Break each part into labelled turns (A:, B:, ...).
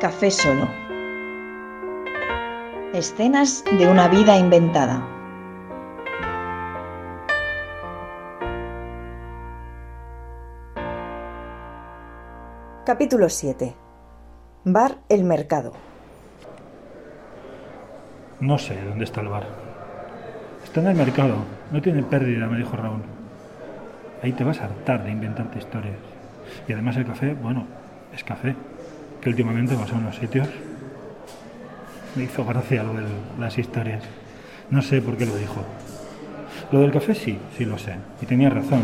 A: Café Solo. Escenas de una vida inventada. Capítulo 7. Bar El Mercado.
B: No sé dónde está el bar. Está en el mercado. No tiene pérdida, me dijo Raúl. Ahí te vas a hartar de inventarte historias. Y además el café, bueno, es café. Que últimamente vas a unos sitios. Me hizo gracia lo de las historias. No sé por qué lo dijo. Lo del café sí, sí lo sé. Y tenía razón.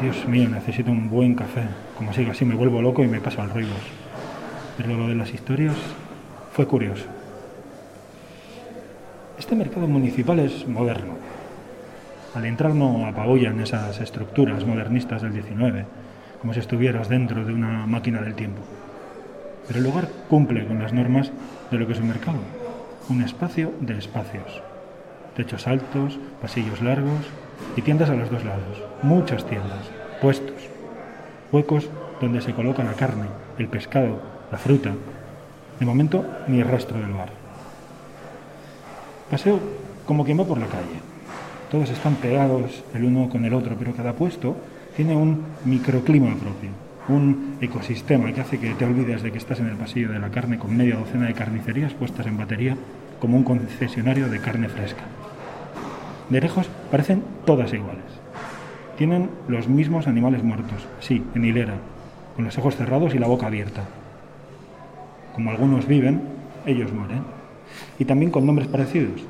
B: Dios mío, necesito un buen café. Como siga así me vuelvo loco y me paso al ruido. Pero lo de las historias fue curioso. Este mercado municipal es moderno. Al entrar no apabullan esas estructuras modernistas del 19, como si estuvieras dentro de una máquina del tiempo. Pero el lugar cumple con las normas de lo que es un mercado. Un espacio de espacios. Techos altos, pasillos largos y tiendas a los dos lados. Muchas tiendas, puestos, huecos donde se coloca la carne, el pescado, la fruta. De momento, ni rastro del bar. Paseo como quien va por la calle. Todos están pegados el uno con el otro, pero cada puesto tiene un microclima propio, un ecosistema que hace que te olvides de que estás en el pasillo de la carne con media docena de carnicerías puestas en batería como un concesionario de carne fresca. De lejos parecen todas iguales. Tienen los mismos animales muertos, sí, en hilera, con los ojos cerrados y la boca abierta. Como algunos viven, ellos mueren. Y también con nombres parecidos.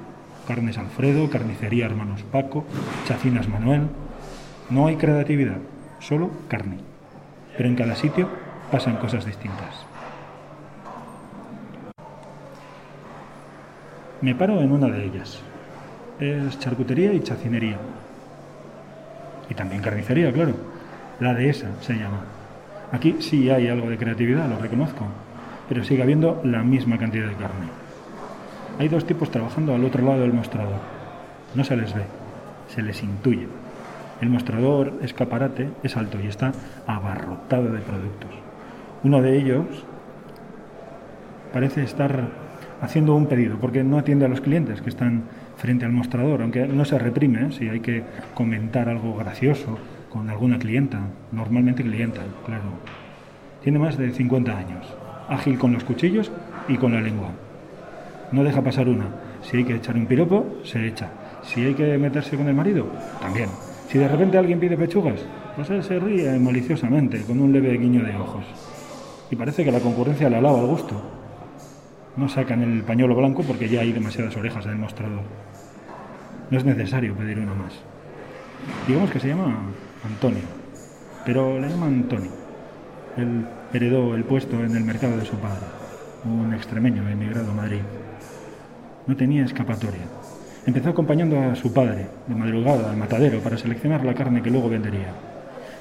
B: Carnes Alfredo, Carnicería Hermanos Paco, Chacinas Manuel. No hay creatividad, solo carne. Pero en cada sitio pasan cosas distintas. Me paro en una de ellas. Es charcutería y chacinería. Y también carnicería, claro. La dehesa se llama. Aquí sí hay algo de creatividad, lo reconozco, pero sigue habiendo la misma cantidad de carne. Hay dos tipos trabajando al otro lado del mostrador. No se les ve, se les intuye. El mostrador escaparate es alto y está abarrotado de productos. Uno de ellos parece estar haciendo un pedido porque no atiende a los clientes que están frente al mostrador, aunque no se reprime ¿eh? si hay que comentar algo gracioso con alguna clienta, normalmente clienta, claro. Tiene más de 50 años, ágil con los cuchillos y con la lengua. No deja pasar una. Si hay que echar un piropo, se echa. Si hay que meterse con el marido, también. Si de repente alguien pide pechugas, pues él se ríe maliciosamente, con un leve guiño de ojos. Y parece que la concurrencia le alaba al gusto. No sacan el pañuelo blanco porque ya hay demasiadas orejas en el mostrador. No es necesario pedir una más. Digamos que se llama Antonio, pero le llama Antonio. Él heredó el puesto en el mercado de su padre, un extremeño emigrado a Madrid. No tenía escapatoria. Empezó acompañando a su padre, de madrugada, al matadero, para seleccionar la carne que luego vendería.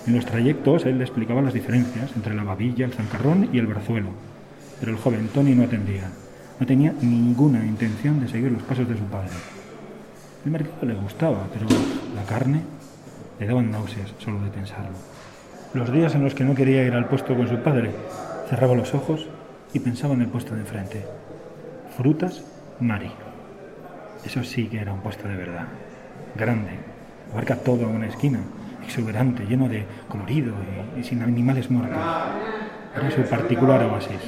B: En los trayectos él le explicaba las diferencias entre la babilla, el zancarrón y el brazuelo, pero el joven Tony no atendía. No tenía ninguna intención de seguir los pasos de su padre. El mercado le gustaba, pero la carne le daban náuseas solo de pensarlo. Los días en los que no quería ir al puesto con su padre, cerraba los ojos y pensaba en el puesto de enfrente. Frutas Mari. Eso sí que era un puesto de verdad. Grande. Abarca toda una esquina. Exuberante, lleno de colorido y, sin animales muertos. Era su particular oasis.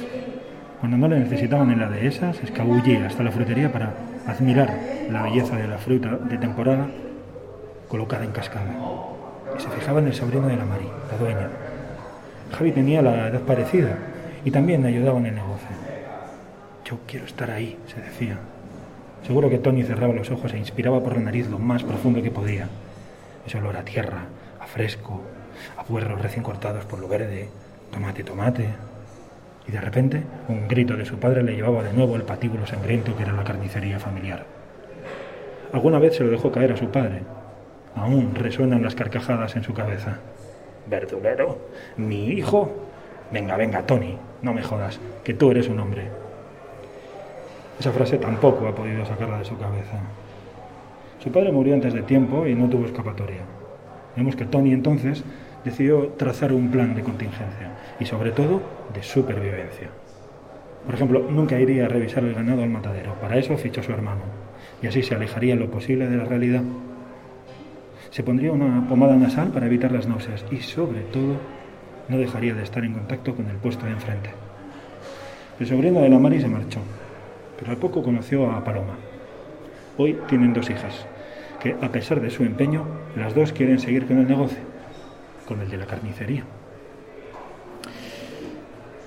B: Cuando no le necesitaban en la dehesa, se escabullía hasta la frutería para admirar la belleza de la fruta de temporada colocada en cascada. Y se fijaba en el sobrino de la Mari, la dueña. Javi tenía la edad parecida y también ayudaba en el negocio. Yo quiero estar ahí, se decía. Seguro que Tony cerraba los ojos e inspiraba por la nariz lo más profundo que podía. Ese olor a tierra, a fresco, a puerros recién cortados por lo verde, tomate, tomate. Y de repente, un grito de su padre le llevaba de nuevo al patíbulo sangriento que era la carnicería familiar. Alguna vez se lo dejó caer a su padre. Aún resuenan las carcajadas en su cabeza. ¿Verdulero? ¿Mi hijo? Venga, venga, Tony, no me jodas, que tú eres un hombre. Esa frase tampoco ha podido sacarla de su cabeza. Su padre murió antes de tiempo y no tuvo escapatoria. Vemos que Tony entonces decidió trazar un plan de contingencia y sobre todo de supervivencia. Por ejemplo, nunca iría a revisar el ganado al matadero. Para eso fichó su hermano. Y así se alejaría lo posible de la realidad. Se pondría una pomada nasal para evitar las náuseas y, sobre todo, no dejaría de estar en contacto con el puesto de enfrente. El sobrino de la Mari se marchó, pero al poco conoció a Paloma. Hoy tienen dos hijas, que a pesar de su empeño, las dos quieren seguir con el negocio, con el de la carnicería.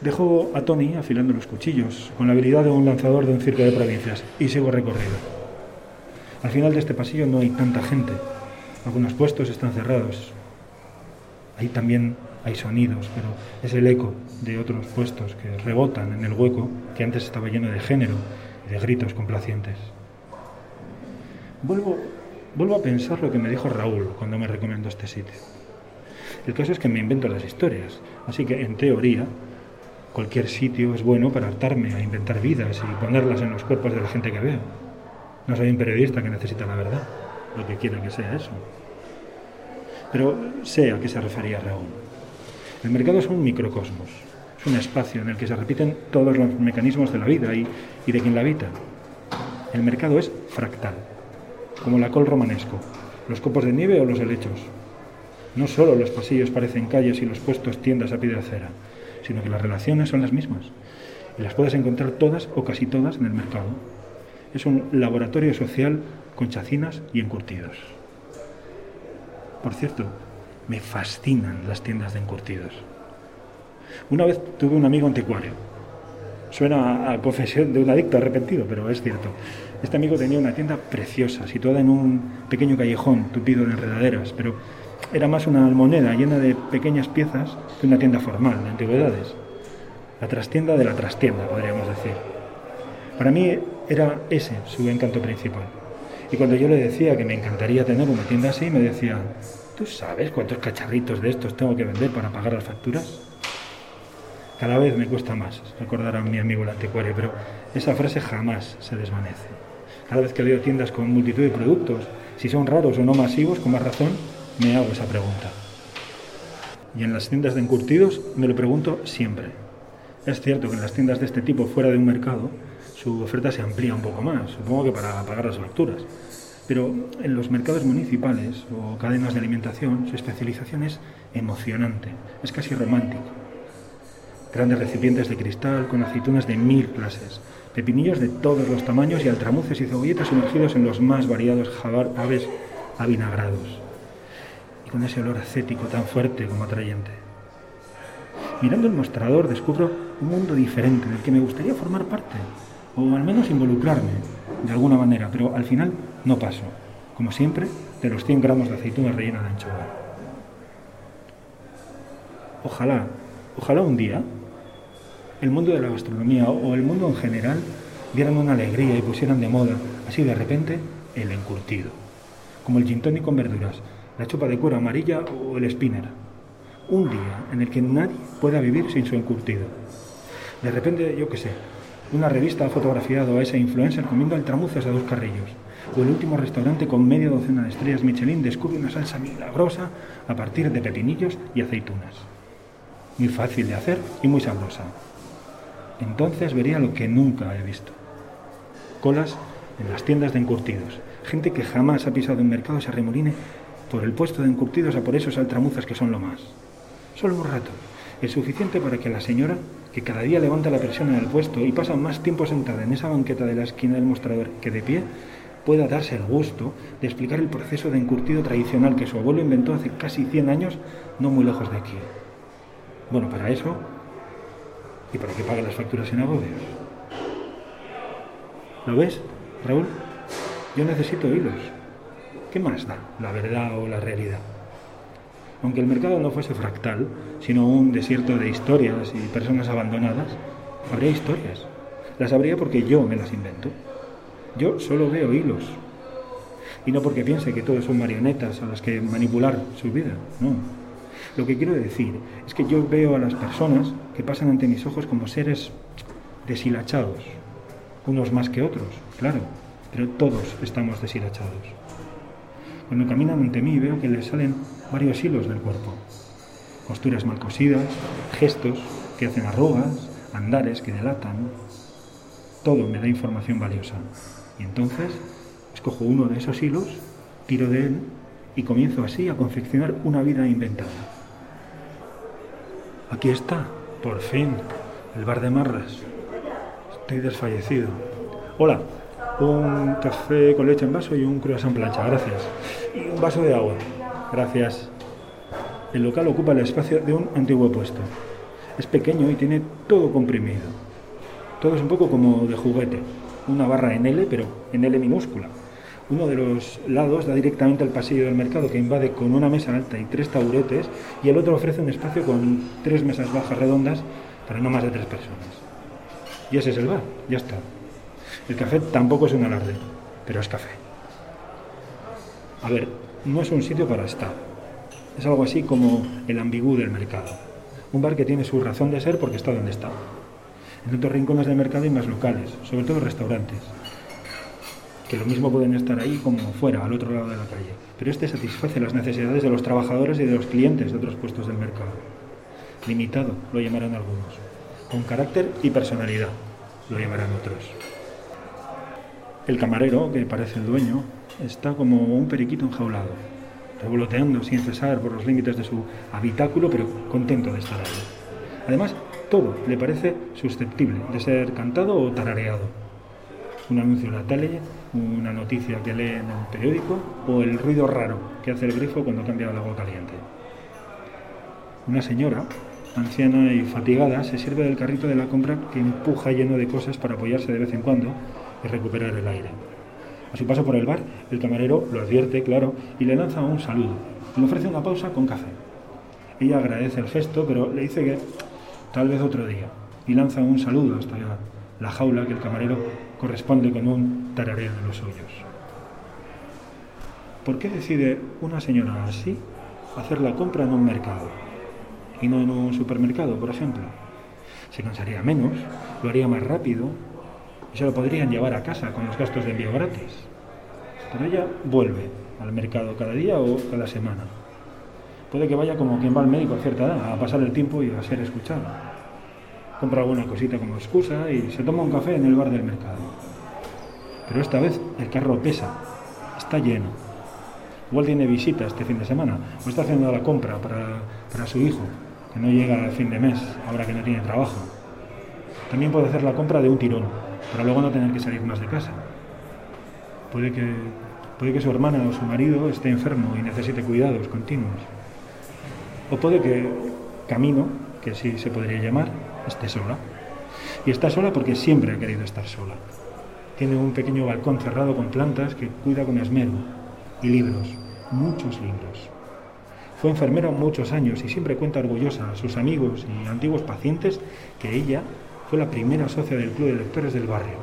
B: Dejo a Tony afilando los cuchillos, con la habilidad de un lanzador de un circo de provincias, y sigo recorrido. Al final de este pasillo no hay tanta gente. Algunos puestos están cerrados. Ahí también hay sonidos, pero es el eco de otros puestos que rebotan en el hueco que antes estaba lleno de género y de gritos complacientes. Vuelvo, vuelvo a pensar lo que me dijo Raúl cuando me recomendó este sitio. El caso es que me invento las historias, así que en teoría Cualquier sitio es bueno para hartarme a inventar vidas y ponerlas en los cuerpos de la gente que veo. No soy un periodista que necesita la verdad, lo que quiera que sea eso. Pero sé a qué se refería Raúl. El mercado es un microcosmos, es un espacio en el que se repiten todos los mecanismos de la vida y, de quien la habita. El mercado es fractal, como la col romanesco, los copos de nieve o los helechos. No solo los pasillos parecen calles y los puestos tiendas a pie de acera, sino que las relaciones son las mismas. Y las puedes encontrar todas o casi todas en el mercado. Es un laboratorio social con chacinas y encurtidos. Por cierto, me fascinan las tiendas de encurtidos. Una vez tuve un amigo anticuario. Suena a confesión de un adicto arrepentido, pero es cierto. Este amigo tenía una tienda preciosa, situada en un pequeño callejón tupido de enredaderas, pero era más una almoneda llena de pequeñas piezas que una tienda formal de antigüedades. La trastienda de la trastienda, podríamos decir. Para mí era ese su encanto principal. Y cuando yo le decía que me encantaría tener una tienda así, me decía, ¿tú sabes cuántos cacharritos de estos tengo que vender para pagar las facturas? Cada vez me cuesta más recordar a mi amigo el anticuario, pero esa frase jamás se desvanece. Cada vez que veo tiendas con multitud de productos, si son raros o no masivos, con más razón, me hago esa pregunta. Y en las tiendas de encurtidos me lo pregunto siempre. Es cierto que en las tiendas de este tipo fuera de un mercado su oferta se amplía un poco más, supongo que para pagar las facturas. Pero en los mercados municipales o cadenas de alimentación su especialización es emocionante, es casi romántico. Grandes recipientes de cristal con aceitunas de mil clases, pepinillos de todos los tamaños y altramuces y cebolletas sumergidos en los más variados aves avinagrados y con ese olor acético tan fuerte como atrayente. Mirando el mostrador descubro un mundo diferente del que me gustaría formar parte, o al menos involucrarme de alguna manera, pero al final no paso, como siempre, de los 100 gramos de aceituna rellena de anchoa. Ojalá, ojalá un día el mundo de la gastronomía o el mundo en general dieran una alegría y pusieran de moda, así de repente, el encurtido, como el gin tonic con verduras, la chupa de cuero amarilla o el spinner. Un día en el que nadie pueda vivir sin su encurtido. De repente, yo qué sé, una revista ha fotografiado a ese influencer comiendo altramuces a dos carrillos. O el último restaurante con media docena de estrellas Michelin descubre una salsa milagrosa a partir de pepinillos y aceitunas. Muy fácil de hacer y muy sabrosa. Entonces vería lo que nunca he visto. Colas en las tiendas de encurtidos. Gente que jamás ha pisado un mercado se arremoline por el puesto de encurtidos a por esos altramuzas que son lo más. Solo un rato. Es suficiente para que la señora, que cada día levanta la presión en el puesto y pasa más tiempo sentada en esa banqueta de la esquina del mostrador que de pie, pueda darse el gusto de explicar el proceso de encurtido tradicional que su abuelo inventó hace casi 100 años, no muy lejos de aquí. Bueno, para eso y para que pague las facturas sin agobios. ¿Lo ves, Raúl? Yo necesito hilos. ¿Qué más da la verdad o la realidad? Aunque el mercado no fuese fractal, sino un desierto de historias y personas abandonadas, habría historias. Las habría porque yo me las invento. Yo solo veo hilos. Y no porque piense que todos son marionetas a las que manipular su vida, no. Lo que quiero decir es que yo veo a las personas que pasan ante mis ojos como seres deshilachados, unos más que otros, claro, pero todos estamos deshilachados. Cuando caminan ante mí veo que les salen varios hilos del cuerpo. Costuras mal cosidas, gestos que hacen arrugas, andares que delatan. Todo me da información valiosa. Y entonces escojo uno de esos hilos, tiro de él y comienzo así a confeccionar una vida inventada. Aquí está, por fin, el bar de Marras. Estoy desfallecido. Hola, un café con leche en vaso y un croissant plancha, gracias. Y un vaso de agua, gracias. El local ocupa el espacio de un antiguo puesto. Es pequeño y tiene todo comprimido. Todo es un poco como de juguete. Una barra en L, pero en L minúscula. Uno de los lados da directamente al pasillo del mercado que invade con una mesa alta y tres taburetes y el otro ofrece un espacio con tres mesas bajas redondas para no más de tres personas. Y ese es el bar, ya está. El café tampoco es un alarde, pero es café. A ver, no es un sitio para estar. Es algo así como el ambigú del mercado. Un bar que tiene su razón de ser porque está donde está. En otros rincones del mercado hay más locales, sobre todo restaurantes, que lo mismo pueden estar ahí como fuera, al otro lado de la calle. Pero este satisface las necesidades de los trabajadores y de los clientes de otros puestos del mercado. Limitado, lo llamarán algunos. Con carácter y personalidad, lo llamarán otros. El camarero, que parece el dueño, está como un periquito enjaulado, revoloteando sin cesar por los límites de su habitáculo, pero contento de estar ahí. Además, todo le parece susceptible de ser cantado o tarareado. Un anuncio en la tele, una noticia que lee en el periódico o el ruido raro que hace el grifo cuando cambia el agua caliente. Una señora, anciana y fatigada, se sirve del carrito de la compra que empuja lleno de cosas para apoyarse de vez en cuando y recuperar el aire. A su paso por el bar, el camarero lo advierte, claro, y le lanza un saludo. Le ofrece una pausa con café. Ella agradece el gesto, pero le dice que tal vez otro día, y lanza un saludo hasta la jaula que el camarero corresponde con un tarareo de los suyos. ¿Por qué decide una señora así hacer la compra en un mercado y no en un supermercado, por ejemplo? Se cansaría menos, lo haría más rápido y se lo podrían llevar a casa con los gastos de envío gratis. Pero ella vuelve al mercado cada día o cada semana. Puede que vaya como quien va al médico a cierta edad, a pasar el tiempo y a ser escuchado compra alguna cosita como excusa y se toma un café en el bar del mercado. Pero esta vez el carro pesa, está lleno. Igual tiene visita este fin de semana o está haciendo la compra para, para su hijo, que no llega al fin de mes, ahora que no tiene trabajo. También puede hacer la compra de un tirón, para luego no tener que salir más de casa. Puede que, puede que su hermana o su marido esté enfermo y necesite cuidados continuos. O puede que camino, que sí se podría llamar, esté sola. Y está sola porque siempre ha querido estar sola. Tiene un pequeño balcón cerrado con plantas que cuida con esmero. Y libros, muchos libros. Fue enfermera muchos años y siempre cuenta orgullosa a sus amigos y antiguos pacientes que ella fue la primera socia del club de lectores del barrio,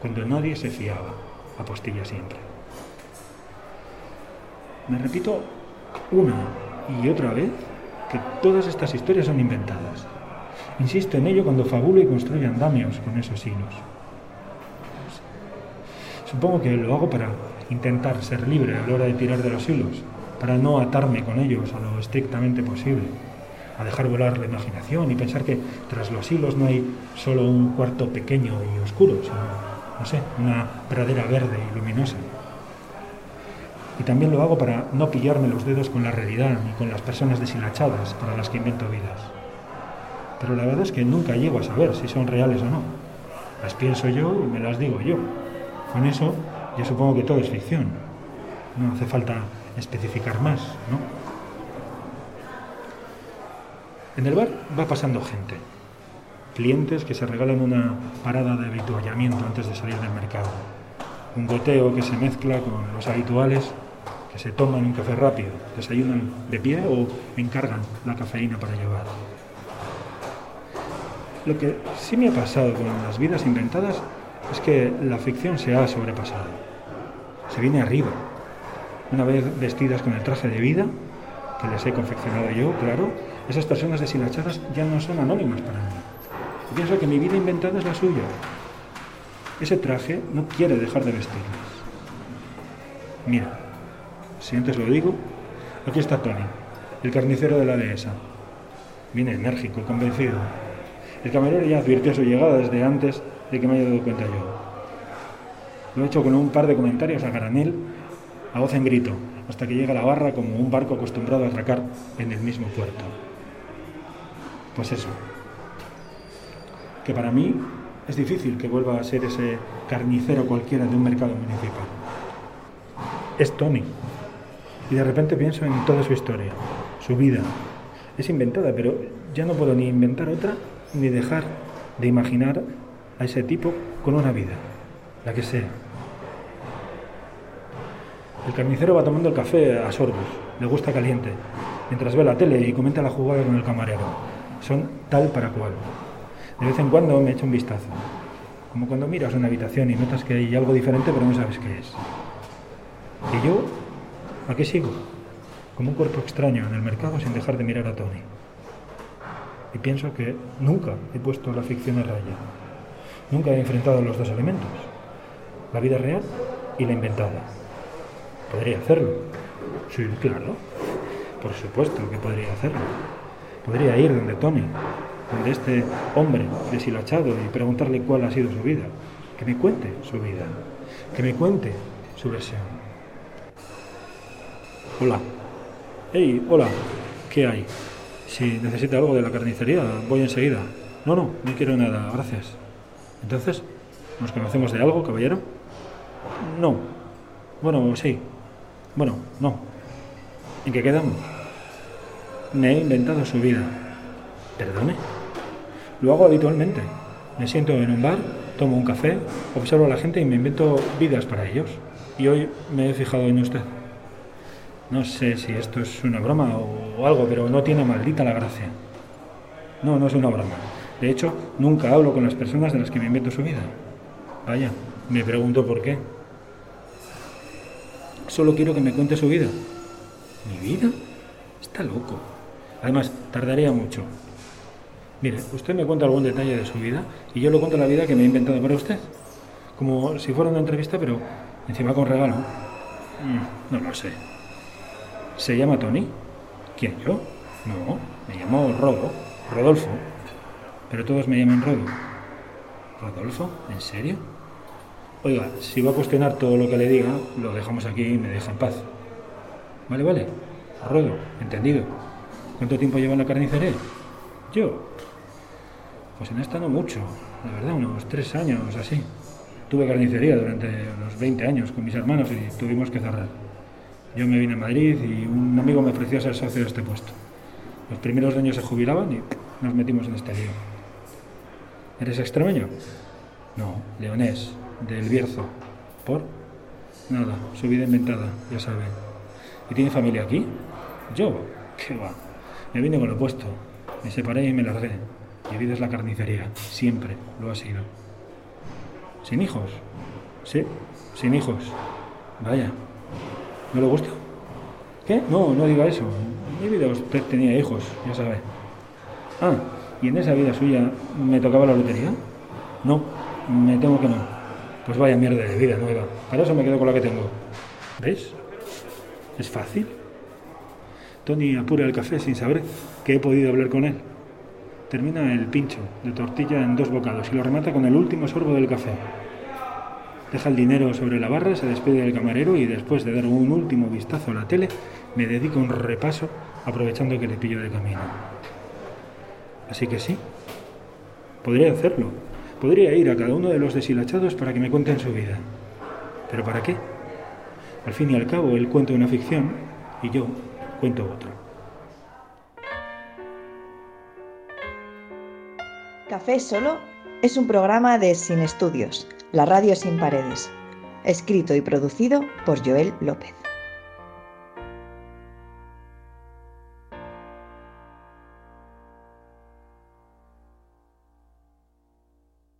B: cuando nadie se fiaba, apostilla siempre. Me repito una y otra vez que todas estas historias son inventadas. Insisto en ello cuando fabulo y construyo andamios con esos hilos. Supongo que lo hago para intentar ser libre a la hora de tirar de los hilos, para no atarme con ellos a lo estrictamente posible, a dejar volar la imaginación y pensar que tras los hilos no hay solo un cuarto pequeño y oscuro, sino, no sé, una pradera verde y luminosa. Y también lo hago para no pillarme los dedos con la realidad ni con las personas deshilachadas para las que invento vidas pero la verdad es que nunca llego a saber si son reales o no. Las pienso yo y me las digo yo. Con eso yo supongo que todo es ficción. No hace falta especificar más, ¿no? En el bar va pasando gente. Clientes que se regalan una parada de habituallamiento antes de salir del mercado. Un goteo que se mezcla con los habituales que se toman un café rápido, desayunan de pie o encargan la cafeína para llevar. Lo que sí me ha pasado con las vidas inventadas es que la ficción se ha sobrepasado. Se viene arriba. Una vez vestidas con el traje de vida, que les he confeccionado yo, claro, esas personas deshilachadas ya no son anónimas para mí. Y pienso que mi vida inventada es la suya. Ese traje no quiere dejar de vestirlas. Mira, si antes lo digo, aquí está Tony, el carnicero de la dehesa. Viene enérgico, convencido, El camarero ya advirtió su llegada desde antes de que me haya dado cuenta yo. Lo he hecho con un par de comentarios a granel, a voz en grito, hasta que llega la barra como un barco acostumbrado a atracar en el mismo puerto. Pues eso, que para mí es difícil que vuelva a ser ese carnicero cualquiera de un mercado municipal. Es Tony. Y de repente pienso en toda su historia, su vida. Es inventada, pero ya no puedo ni inventar otra ni dejar de imaginar a ese tipo con una vida, la que sea. El carnicero va tomando el café a sorbos, le gusta caliente, mientras ve la tele y comenta la jugada con el camarero. Son tal para cual. De vez en cuando me echa un vistazo, como cuando miras una habitación y notas que hay algo diferente pero no sabes qué es. Y yo, ¿a qué sigo? Como un cuerpo extraño en el mercado sin dejar de mirar a Tony. Y pienso que nunca he puesto la ficción a raya. Nunca he enfrentado los dos elementos, la vida real y la inventada. Podría hacerlo. Sí, claro. Por supuesto que podría hacerlo. Podría ir donde Tony, donde este hombre deshilachado y preguntarle cuál ha sido su vida. Que me cuente su vida. Que me cuente su versión. Hola. Hey, hola. ¿Qué hay? Si necesita algo de la carnicería, voy enseguida. No, no, no quiero nada, gracias. Entonces, ¿nos conocemos de algo, caballero? No. Bueno, sí, bueno, no. ¿En qué quedamos? Me he inventado su vida. ¿Perdone? Lo hago habitualmente. Me siento en un bar, tomo un café, observo a la gente y me invento vidas para ellos. Y hoy me he fijado en usted. No sé si esto es una broma o algo, pero no tiene maldita la gracia. No, no es una broma. De hecho, nunca hablo con las personas de las que me invento su vida. Vaya, me pregunto por qué. Solo quiero que me cuente su vida. ¿Mi vida? Está loco. Además, tardaría mucho. Mire, usted me cuenta algún detalle de su vida y yo le cuento la vida que me he inventado para usted. Como si fuera una entrevista, pero encima con regalo. Mm, no lo sé. ¿Se llama Tony? ¿Quién, yo? No, me llamo Rodo, Rodolfo. Pero todos me llaman Rodo. ¿Rodolfo? ¿En serio? Oiga, si va a cuestionar todo lo que le diga, lo dejamos aquí y me deja en paz. Vale, vale. Rodo, entendido. ¿Cuánto tiempo lleva en la carnicería? Yo. Pues en esta no mucho, la verdad, unos tres años así. Tuve carnicería durante unos 20 años con mis hermanos y tuvimos que cerrar. Yo me vine a Madrid y un amigo me ofreció ser socio de este puesto. Los primeros años se jubilaban y nos metimos en este lío. ¿Eres extremeño? No, leonés del Bierzo. ¿Por? Nada, su vida inventada, ya sabe. ¿Y tiene familia aquí? Yo, qué va. Me vine con lo opuesto. Me separé y me largué. Mi vida es la carnicería, siempre lo ha sido. ¿Sin hijos? Sí, sin hijos. Vaya. ¿No le gusta? ¿Qué? No, no diga eso. En mi vida usted tenía hijos, ya sabe. Ah, ¿y en esa vida suya me tocaba la lotería? No, me temo que no. Pues vaya mierda de vida nueva. Para eso me quedo con la que tengo. ¿Ves? Es fácil. Tony apura el café sin saber que he podido hablar con él. Termina el pincho de tortilla en dos bocados y lo remata con el último sorbo del café. Deja el dinero sobre la barra, se despide del camarero y después de dar un último vistazo a la tele, me dedico un repaso aprovechando que le pillo de camino. Así que sí, podría hacerlo, Podría ir a cada uno de los deshilachados para que me cuenten su vida. ¿Pero para qué? Al fin y al cabo, él cuenta una ficción y yo cuento otro.
A: Café Solo es un programa de Sin Estudios, la radio sin paredes, escrito y producido por Joel López.